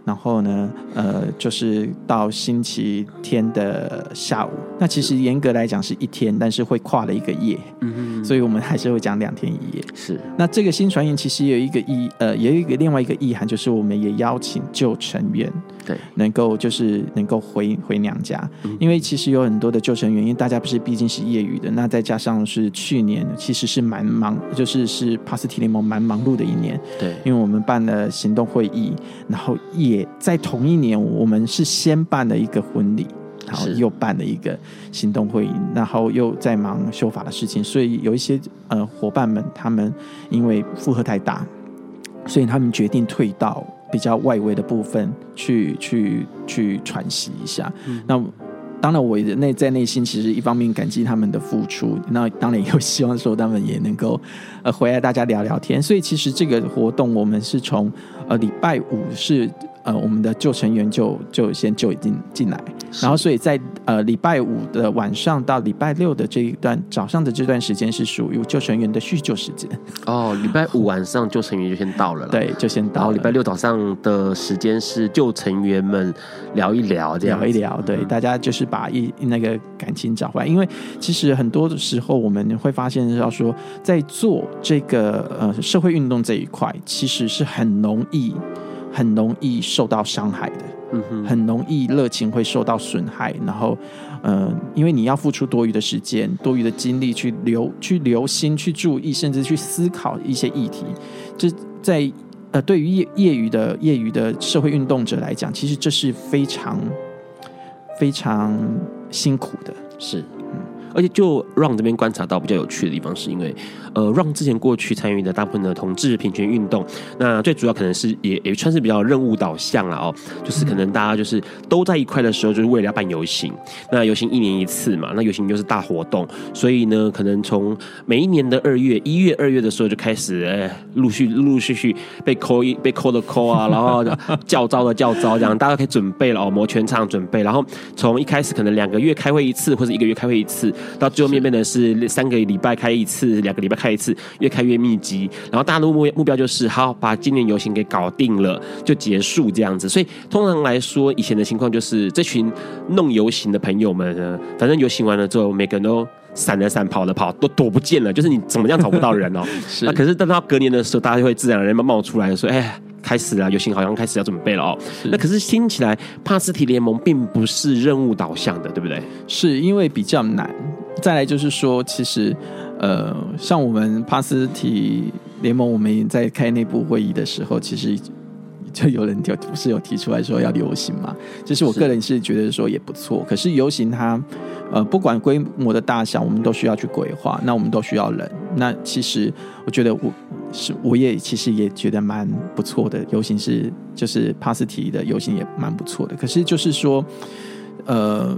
然后呢，呃，就是到星期天的下午。那其实严格来讲是一天，但是会跨了一个夜。嗯哼，所以我们还是会讲两天一夜。
是。
那这个新传言其实有一个意，呃，也有一个另外一个意涵，就是我们也邀请旧成员，
对，
能够就是能够回回娘家。嗯。因为其实有很多的救生员，因为大家不是毕竟是业余的，那再加上是去年其实是蛮忙，就是是帕斯提联盟蛮忙碌的一年。
对。
因为我们办了行动会议，然后也。在同一年，我们是先办了一个婚礼，然后又办了一个行动会议，然后又在忙修法的事情，所以有一些呃伙伴们，他们因为负荷太大，所以他们决定退到比较外围的部分去去去喘息一下。嗯、那当然，我内在内心其实一方面感激他们的付出，那当然也有希望说他们也能够呃回来大家聊聊天。所以其实这个活动我们是从呃礼拜五是。呃，我们的旧成员就就先就已经进来，然后所以在呃礼拜五的晚上到礼拜六的这一段早上的这段时间是属于旧成员的叙旧时间。
哦，礼拜五晚上旧成员就先到了，
对，就先到了。
然后礼拜六早上的时间是旧成员们聊一聊，这样
聊一聊，对，嗯、大家就是把一那个感情找回来。因为其实很多的时候我们会发现，要说在做这个呃社会运动这一块，其实是很容易。很容易受到伤害的，嗯哼，很容易热情会受到损害，然后，呃，因为你要付出多余的时间、多余的精力去留、去留心、去注意，甚至去思考一些议题，这在呃，对于业业余的业余的社会运动者来讲，其实这是非常非常辛苦的，
是。而且就让这边观察到比较有趣的地方，是因为，呃，让之前过去参与的大部分的同志平权运动，那最主要可能是也也算是比较任务导向了哦，就是可能大家就是都在一块的时候，就是为了要办游行，那游行一年一次嘛，那游行就是大活动，所以呢，可能从每一年的二月、一月、二月的时候就开始，哎，陆续陆陆续续被扣一被扣的扣啊，然后叫招的叫招，这样大家可以准备了哦，摩拳擦掌准备，然后从一开始可能两个月开会一次，或者一个月开会一次。到最后面变的是三个礼拜开一次，两个礼拜开一次，越开越密集。然后大家的目目标就是好把今年游行给搞定了，就结束这样子。所以通常来说，以前的情况就是这群弄游行的朋友们呢，反正游行完了之后，每个人都闪了闪，跑了跑，都躲不见了。就是你怎么样找不到人哦。<laughs> 是。那可是等到隔年的时候，大家就会自然而然冒出来说：“哎。”开始了，游行好像开始要准备了哦。那可是听起来，帕斯提联盟并不是任务导向的，对不对？
是因为比较难。再来就是说，其实呃，像我们帕斯提联盟，我们在开内部会议的时候，其实就有人就不是有提出来说要游行嘛。就是我个人是觉得说也不错。可是游行它呃，不管规模的大小，我们都需要去规划。那我们都需要人。那其实我觉得我。是，我也其实也觉得蛮不错的。游行是，就是帕斯提的游行也蛮不错的。可是就是说，呃，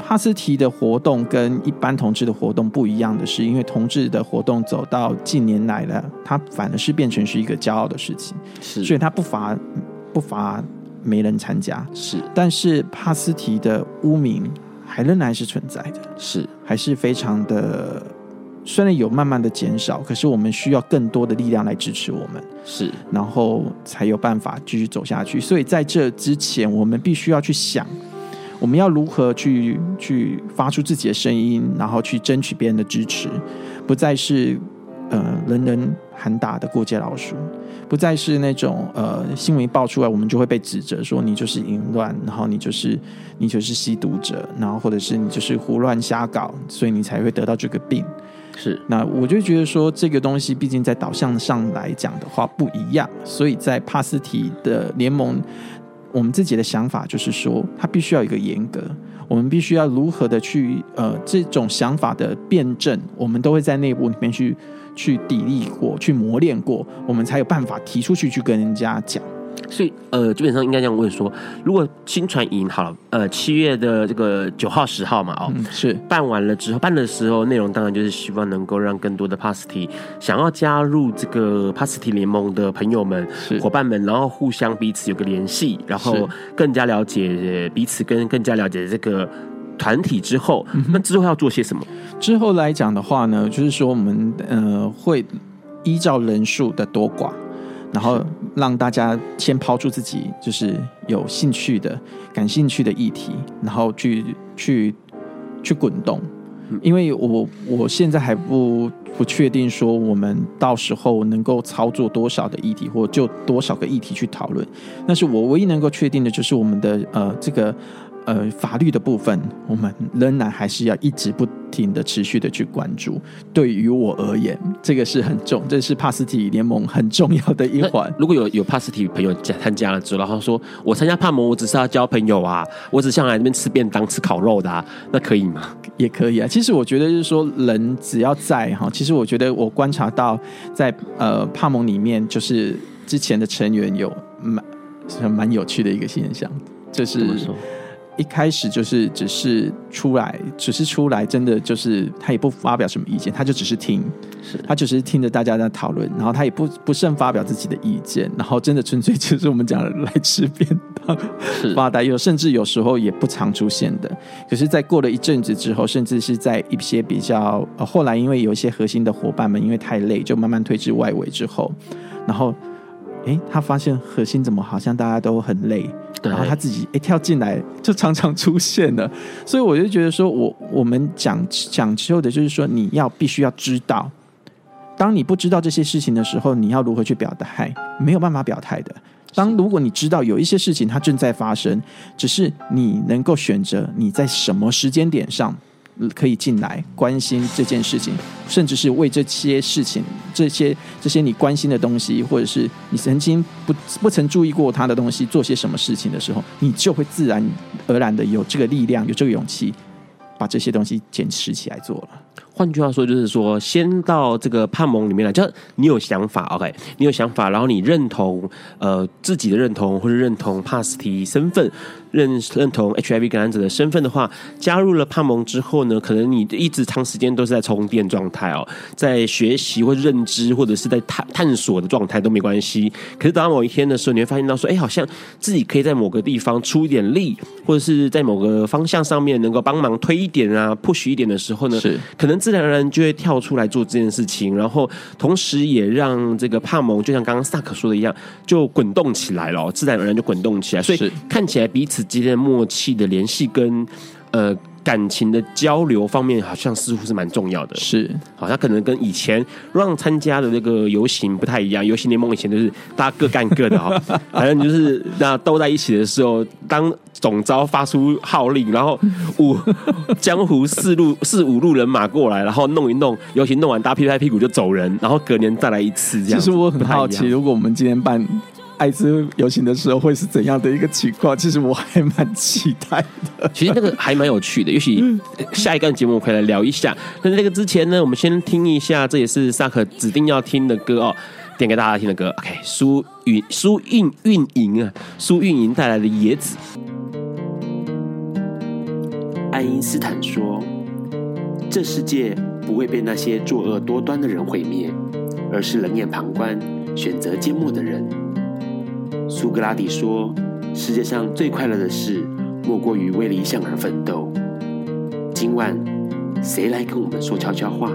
帕斯提的活动跟一般同志的活动不一样的是，因为同志的活动走到近年来了，它反而是变成是一个骄傲的事情，
是，
所以它不乏不乏没人参加，
是。
但是帕斯提的污名还仍然是存在的，
是，
还是非常的。虽然有慢慢的减少，可是我们需要更多的力量来支持我们，
是，
然后才有办法继续走下去。所以在这之前，我们必须要去想，我们要如何去去发出自己的声音，然后去争取别人的支持，不再是呃人人喊打的过街老鼠，不再是那种呃新闻一爆出来，我们就会被指责说你就是淫乱，然后你就是你就是吸毒者，然后或者是你就是胡乱瞎搞，所以你才会得到这个病。
是，那
我就觉得说这个东西，毕竟在导向上来讲的话不一样，所以在帕斯提的联盟，我们自己的想法就是说，它必须要一个严格。我们必须要如何的去呃这种想法的辩证，我们都会在内部里面去去砥砺过，去磨练过，我们才有办法提出去去跟人家讲。
所以，呃，基本上应该这样问说：如果新传营好了，呃，七月的这个九号、十号嘛，哦，
嗯、是
办完了之后，办的时候内容当然就是希望能够让更多的 Pasty 想要加入这个 Pasty 联盟的朋友们、伙伴们，然后互相彼此有个联系，然后更加了解彼此，跟更加了解这个团体之后，嗯、那之后要做些什么？
之后来讲的话呢，就是说我们呃会依照人数的多寡。然后让大家先抛出自己就是有兴趣的、感兴趣的议题，然后去去去滚动。因为我我现在还不不确定说我们到时候能够操作多少的议题，或就多少个议题去讨论。但是我唯一能够确定的就是我们的呃这个。呃，法律的部分，我们仍然还是要一直不停的、持续的去关注。对于我而言，这个是很重，这是帕斯提联盟很重要的一环。
如果有有帕斯提朋友加参加了之后，然后说我参加帕盟，我只是要交朋友啊，我只想来这边吃便当、吃烤肉的啊，那可以吗？
也可以啊。其实我觉得就是说，人只要在哈，其实我觉得我观察到在呃帕盟里面，就是之前的成员有蛮蛮有趣的一个现象，就是。一开始就是只是出来，只是出来，真的就是他也不发表什么意见，他就只是听，是他只是听着大家在讨论，然后他也不不甚发表自己的意见，然后真的纯粹就是我们讲的来吃便当、发呆，有甚至有时候也不常出现的。可是，在过了一阵子之后，甚至是在一些比较呃后来，因为有一些核心的伙伴们因为太累，就慢慢退至外围之后，然后。哎，他发现核心怎么好像大家都很累，然后他自己一跳进来就常常出现了，所以我就觉得说我我们讲讲究的就是说你要必须要知道，当你不知道这些事情的时候，你要如何去表态，没有办法表态的。当如果你知道有一些事情它正在发生，只是你能够选择你在什么时间点上。可以进来关心这件事情，甚至是为这些事情、这些这些你关心的东西，或者是你曾经不不曾注意过他的东西，做些什么事情的时候，你就会自然而然的有这个力量，有这个勇气，把这些东西坚持起来做了。
换句话说，就是说，先到这个帕盟里面来，就你有想法，OK，你有想法，然后你认同呃自己的认同，或者认同帕斯提身份。认认同 HIV 感染者的身份的话，加入了帕蒙之后呢，可能你一直长时间都是在充电状态哦，在学习或认知或者是在探探索的状态都没关系。可是等到某一天的时候，你会发现到说，哎，好像自己可以在某个地方出一点力，或者是在某个方向上面能够帮忙推一点啊，push 一点的时候呢，是可能自然而然就会跳出来做这件事情，然后同时也让这个帕蒙就像刚刚萨克说的一样，就滚动起来了，自然而然就滚动起来，所以看起来彼此。之间默契的联系跟呃感情的交流方面，好像似乎是蛮重要的。
是，
好像可能跟以前让参加的那个游行不太一样。游行联盟以前就是大家各干各的 <laughs> 哈，反正就是那斗在一起的时候，当总招发出号令，然后五江湖四路 <laughs> 四五路人马过来，然后弄一弄游行弄完，大家拍拍屁股就走人，然后隔年再来一次这样。
其实我很好奇，如果我们今天办。艾滋游行的时候会是怎样的一个情况？其实我还蛮期待的。
其实那个还蛮有趣的，也许下一个节目我可以来聊一下。但是那个之前呢，我们先听一下，这也是萨克指定要听的歌哦，点给大家听的歌。OK，苏运苏运运营啊，苏运营带来的《野子》。
爱因斯坦说：“这世界不会被那些作恶多端的人毁灭，而是冷眼旁观、选择缄默的人。”苏格拉底说：“世界上最快乐的事，莫过于为理想而奋斗。”今晚，谁来跟我们说悄悄话？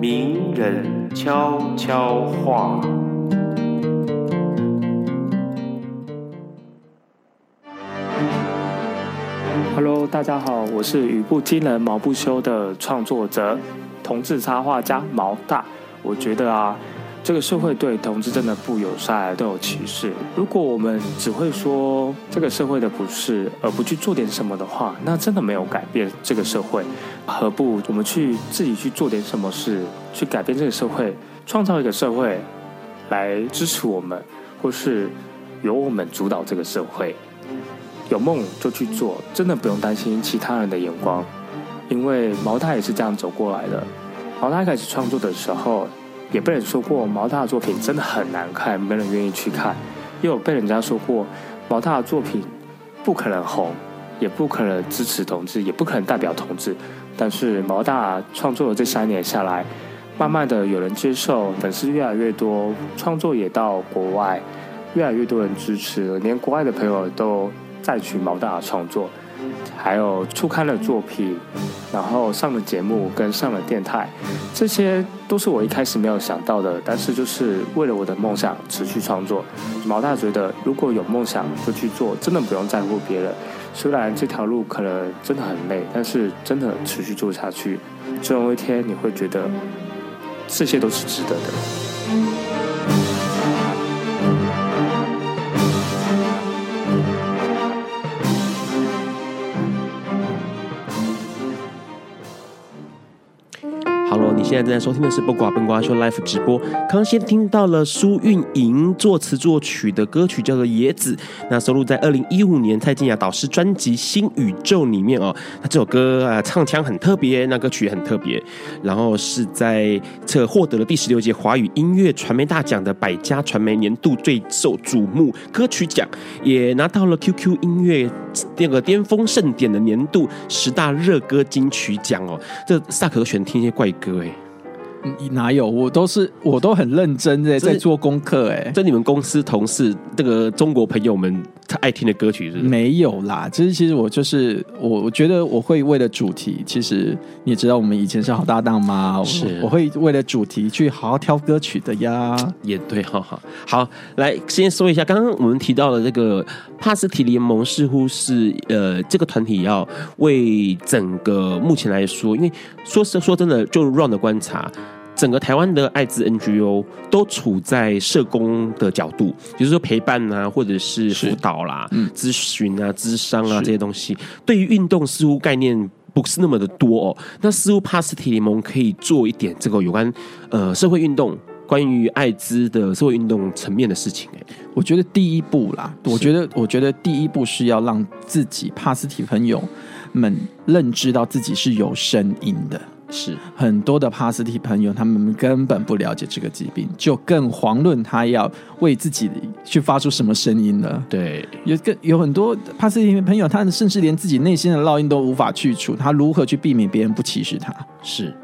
名人悄悄话。
Hello，大家好，我是语不惊人毛不休的创作者，同志插画家毛大。我觉得啊。这个社会对同志真的不友善，都有歧视。如果我们只会说这个社会的不是，而不去做点什么的话，那真的没有改变这个社会。何不我们去自己去做点什么事，去改变这个社会，创造一个社会来支持我们，或是由我们主导这个社会？有梦就去做，真的不用担心其他人的眼光，因为毛大也是这样走过来的。毛大开始创作的时候，也被人说过毛大的作品真的很难看，没人愿意去看，也有被人家说过毛大的作品不可能红，也不可能支持同志，也不可能代表同志。但是毛大创作了这三年下来，慢慢的有人接受，粉丝越来越多，创作也到国外，越来越多人支持，连国外的朋友都赞许毛大的创作，还有出刊的作品，然后上了节目跟上了电台，这些都是我一开始没有想到的，但是就是为了我的梦想持续创作。毛大觉得如果有梦想就去做，真的不用在乎别人。虽然这条路可能真的很累，但是真的持续做下去，总有一天你会觉得这些都是值得的。
现在正在收听的是《八卦笨瓜秀》Live 直播。刚刚先听到了苏运莹作词作曲的歌曲，叫做《野子》，那收录在二零一五年蔡健雅导师专辑《新宇宙》里面哦。那这首歌啊，唱腔很特别，那歌曲也很特别。然后是在这获得了第十六届华语音乐传媒大奖的百家传媒年度最受瞩目歌曲奖，也拿到了 QQ 音乐那个巅峰盛典的年度十大热歌金曲奖哦。这萨克都喜欢听一些怪歌哎。
哪有？我都是我都很认真在在做功课哎，
这你们公司同事这个中国朋友们他爱听的歌曲是，是？
没有啦，其实其实我就是我，我觉得我会为了主题，其实你知道我们以前是好搭档吗？是我，我会为了主题去好好挑歌曲的呀。
也对，好好好，来先说一下，刚刚我们提到的这个帕斯提联盟，似乎是呃这个团体要为整个目前来说，因为说是说真的，就 Ron 的观察。整个台湾的艾滋 NGO 都处在社工的角度，比如说陪伴啊，或者是辅导啦、嗯、咨询啊、咨商啊这些东西，对于运动似乎概念不是那么的多哦。那似乎帕斯提联盟可以做一点这个有关呃社会运动，关于艾滋的社会运动层面的事情。哎，
我觉得第一步啦，我觉得我觉得第一步是要让自己帕斯提朋友们认知到自己是有声音的。
是
很多的帕斯提朋友，他们根本不了解这个疾病，就更遑论他要为自己去发出什么声音了。
对，
有更有很多帕斯提朋友，他甚至连自己内心的烙印都无法去除，他如何去避免别人不歧视他？
是，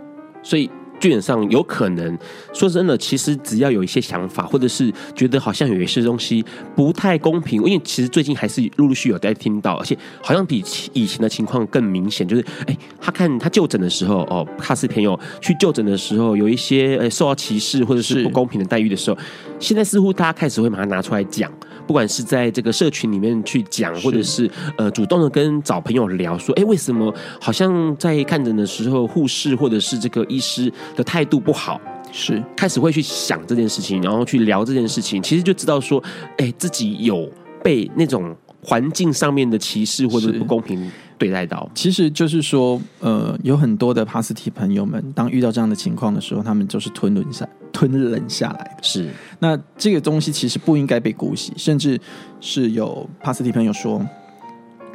所以。基本上有可能，说真的，其实只要有一些想法，或者是觉得好像有一些东西不太公平，因为其实最近还是陆陆续续有在听到，而且好像比以前的情况更明显，就是哎，他看他就诊的时候，哦，他是朋友去就诊的时候，有一些受到歧视或者是不公平的待遇的时候，现在似乎大家开始会把它拿出来讲。不管是在这个社群里面去讲，或者是呃主动的跟找朋友聊，说，哎，为什么好像在看诊的时候，护士或者是这个医师的态度不好？
是
开始会去想这件事情，然后去聊这件事情，其实就知道说，哎，自己有被那种环境上面的歧视或者是不公平对待到。
其实就是说，呃，有很多的帕斯提朋友们，当遇到这样的情况的时候，他们就是吞忍下，吞忍下来的。
是。
那这个东西其实不应该被姑息，甚至是有帕斯提朋友说，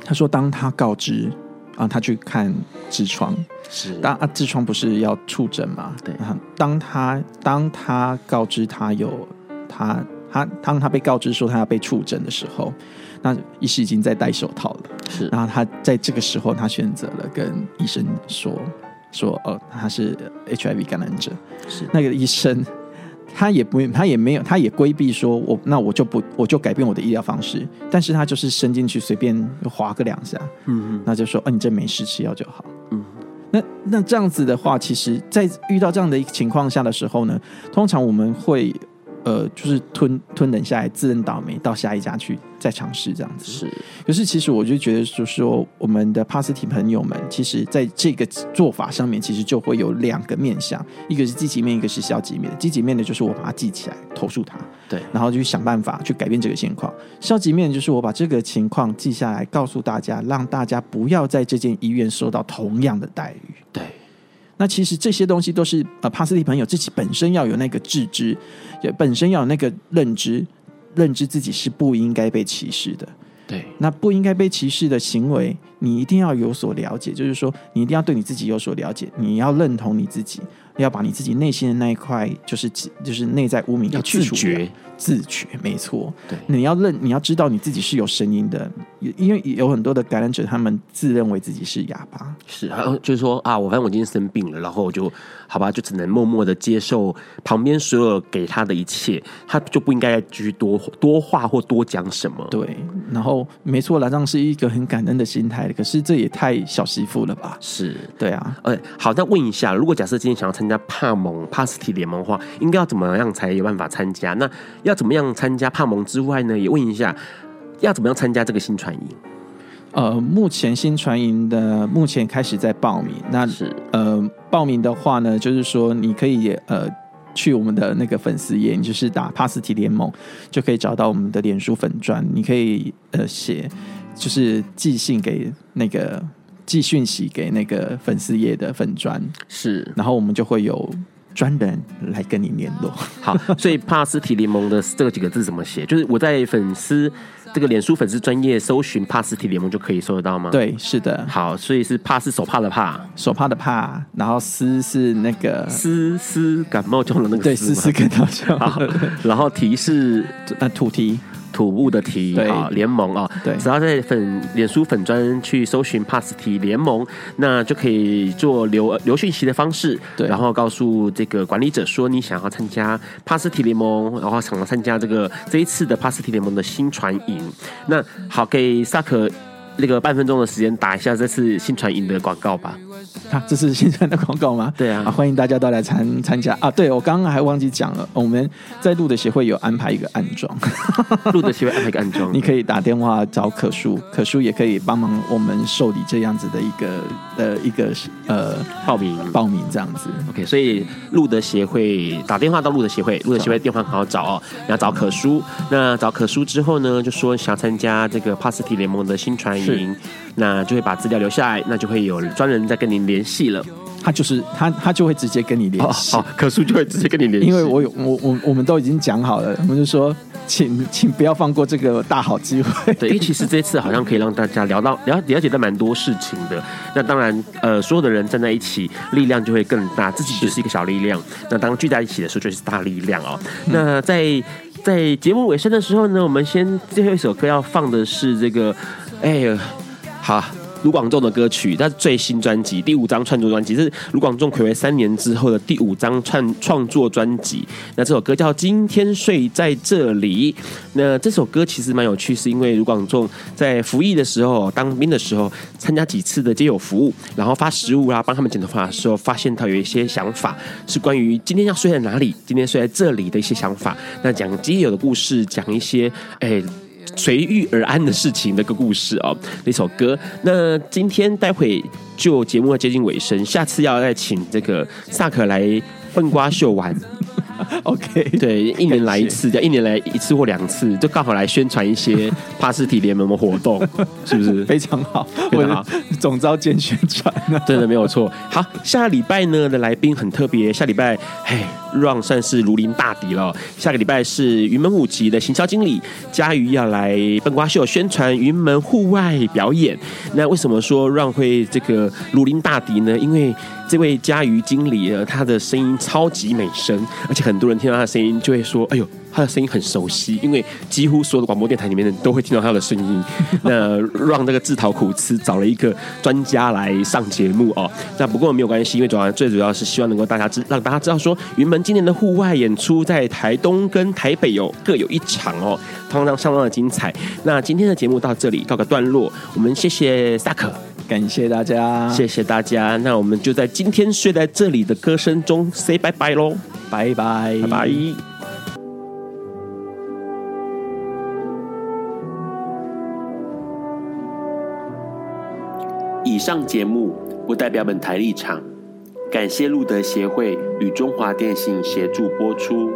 他说当他告知啊，他去看痔疮，
是
当啊痔疮不是要触诊吗？
对，
当他当他告知他有他他当他被告知说他要被触诊的时候，那医师已经在戴手套了，
是，
然后他在这个时候他选择了跟医生说说哦他是 HIV 感染者，
是
那个医生。他也不，他也没有，他也规避说，我那我就不，我就改变我的医疗方式。但是他就是伸进去随便划个两下，
嗯嗯，
那就说，哦、啊，你这没事，吃药就好。
嗯，
那那这样子的话，其实，在遇到这样的一个情况下的时候呢，通常我们会。呃，就是吞吞忍下来，自认倒霉，到下一家去再尝试这样子。
是，
可是其实我就觉得，就是说，我们的帕斯提朋友们，其实在这个做法上面，其实就会有两个面向，一个是积极面，一个是消极面。积极面的就是我把它记起来，投诉他，
对，
然后就去想办法去改变这个现况。消极面就是我把这个情况记下来，告诉大家，让大家不要在这间医院受到同样的待遇。
对。
那其实这些东西都是呃，帕斯蒂朋友自己本身要有那个自知，也本身要有那个认知，认知自己是不应该被歧视的。
对，
那不应该被歧视的行为，你一定要有所了解，就是说，你一定要对你自己有所了解，你要认同你自己。要把你自己内心的那一块，就是就是内在污名要去除，自觉，自觉，没错。
对，
你要认，你要知道你自己是有声音的，因为有很多的感染者，他们自认为自己是哑巴，
是，就是说啊，我反正我今天生病了，然后我就好吧，就只能默默的接受旁边所有给他的一切，他就不应该继续多多话或多讲什么。
对，然后没错，来让是一个很感恩的心态，可是这也太小媳妇了吧？
是
对啊，
呃，好，那问一下，如果假设今天想要参加帕蒙帕斯提联盟的话，应该要怎么样才有办法参加？那要怎么样参加帕蒙之外呢？也问一下，要怎么样参加这个新传营？
呃，目前新传营的目前开始在报名。那
是
呃，报名的话呢，就是说你可以呃去我们的那个粉丝页，你就是打帕斯提联盟，就可以找到我们的脸书粉砖。你可以呃写，就是寄信给那个。寄讯息给那个粉丝页的粉砖
是，
然后我们就会有专人来跟你联络。<laughs>
好，所以帕斯提联盟的这个几个字怎么写？就是我在粉丝这个脸书粉丝专业搜寻帕斯提联盟就可以搜得到吗？
对，是的。
好，所以是帕是手帕的帕，
手帕的帕，然后丝是那个
丝丝感冒中的那个
对，丝丝感冒中。
好，然后提是 <laughs>
呃土提。
土木的题啊，联盟啊，
对，
只要在粉脸书粉专去搜寻帕斯提联盟，那就可以做留留讯息的方式，
对，
然后告诉这个管理者说你想要参加帕斯提联盟，然后想要参加这个这一次的帕斯提联盟的新传营。那好，给萨克那个半分钟的时间打一下这次新传营的广告吧。
啊，这是新传的广告吗？
对啊，
啊欢迎大家都来参参加啊！对，我刚刚还忘记讲了，我们在路德协会有安排一个暗装，
路德协会安排一个暗装，
你可以打电话找可叔，可叔也可以帮忙我们受理这样子的一个呃一个呃
报名
报名这样子。
OK，所以路德协会打电话到路德协会，路德协会电话很好找哦，你要找可叔，那找可叔之后呢，就说想参加这个帕斯提联盟的新传营，那就会把资料留下来，那就会有专人在跟您联系了，
他就是他，他就会直接跟你联系。
好，可叔就会直接跟你联系，
因为我有我我我们都已经讲好了，我们就说，请请不要放过这个大好机会。
对，因为其实这次好像可以让大家聊到了了解到蛮多事情的。那当然，呃，所有的人站在一起，力量就会更大。自己就是一个小力量，那当聚在一起的时候，就是大力量哦。嗯、那在在节目尾声的时候呢，我们先最后一首歌要放的是这个，哎呀，好。卢广仲的歌曲，他最新专辑第五张创作专辑，是卢广仲睽违三年之后的第五张创创作专辑。那这首歌叫《今天睡在这里》。那这首歌其实蛮有趣，是因为卢广仲在服役的时候，当兵的时候，参加几次的街友服务，然后发食物啦，帮他们剪头发的时候，发现他有一些想法，是关于今天要睡在哪里，今天睡在这里的一些想法。那讲街友的故事，讲一些哎。随遇而安的事情那个故事哦，那首歌。那今天待会就节目要接近尾声，下次要再请这个萨克来笨瓜秀玩。<laughs>
OK，
对，一年来一次，要一年来一次或两次，就刚好来宣传一些帕斯提联盟的活动，是不是？<laughs>
非常好，非常好，总召兼宣传，
真的没有错。好，下礼拜呢的来宾很特别，下礼拜嘿，Ron 算是如临大敌了。下个礼拜是云门舞集的行销经理佳瑜要来笨瓜秀宣传云门户外表演。那为什么说 Ron 会这个如临大敌呢？因为这位嘉瑜经理呢，他的声音超级美声，而且很多人听到他的声音就会说：“哎呦，他的声音很熟悉。”因为几乎所有的广播电台里面都会听到他的声音。那让这个自讨苦吃，找了一个专家来上节目哦。<laughs> 那不过没有关系，因为主要最主要是希望能够大家知，让大家知道说，云门今年的户外演出在台东跟台北有各有一场哦，相当相当的精彩。那今天的节目到这里告个段落，我们谢谢萨克。
感谢大家，
谢谢大家。那我们就在今天睡在这里的歌声中 say 拜拜喽，
拜拜
拜拜。以上节目不代表本台立场，感谢路德协会与中华电信协助播出。